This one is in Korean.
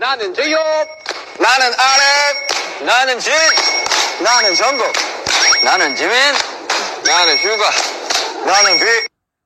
나는 제요 나는 아랩. 나는 진 나는 정국. 나는 지민 나는 휴가. 나는 비.